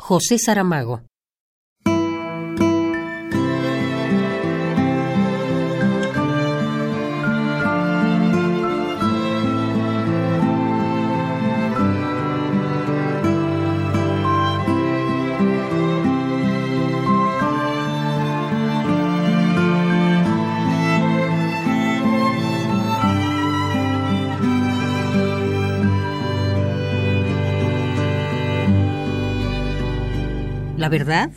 José Saramago. La verdad,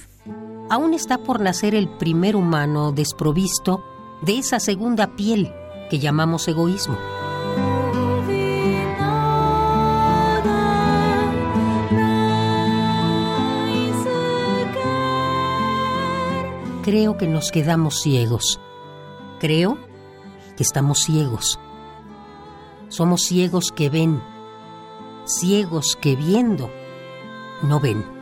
aún está por nacer el primer humano desprovisto de esa segunda piel que llamamos egoísmo. Creo que nos quedamos ciegos. Creo que estamos ciegos. Somos ciegos que ven, ciegos que viendo no ven.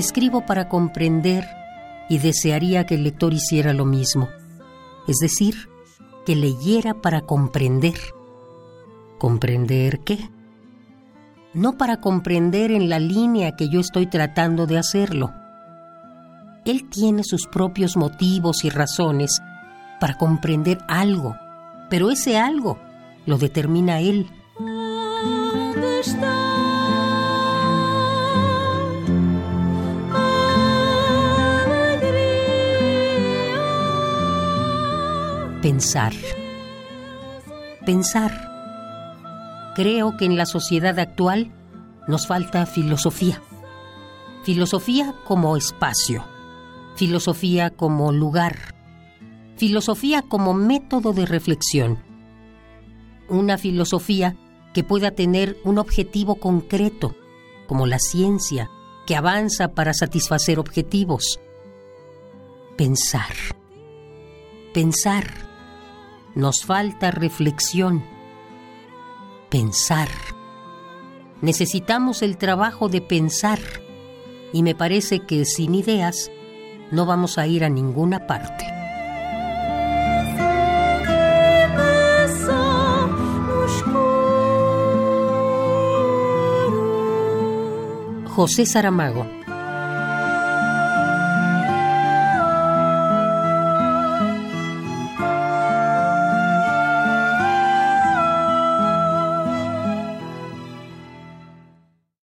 Escribo para comprender y desearía que el lector hiciera lo mismo, es decir, que leyera para comprender. ¿Comprender qué? No para comprender en la línea que yo estoy tratando de hacerlo. Él tiene sus propios motivos y razones para comprender algo, pero ese algo lo determina él. Pensar. Pensar. Creo que en la sociedad actual nos falta filosofía. Filosofía como espacio. Filosofía como lugar. Filosofía como método de reflexión. Una filosofía que pueda tener un objetivo concreto, como la ciencia, que avanza para satisfacer objetivos. Pensar. Pensar nos falta reflexión, pensar. Necesitamos el trabajo de pensar y me parece que sin ideas no vamos a ir a ninguna parte. José Saramago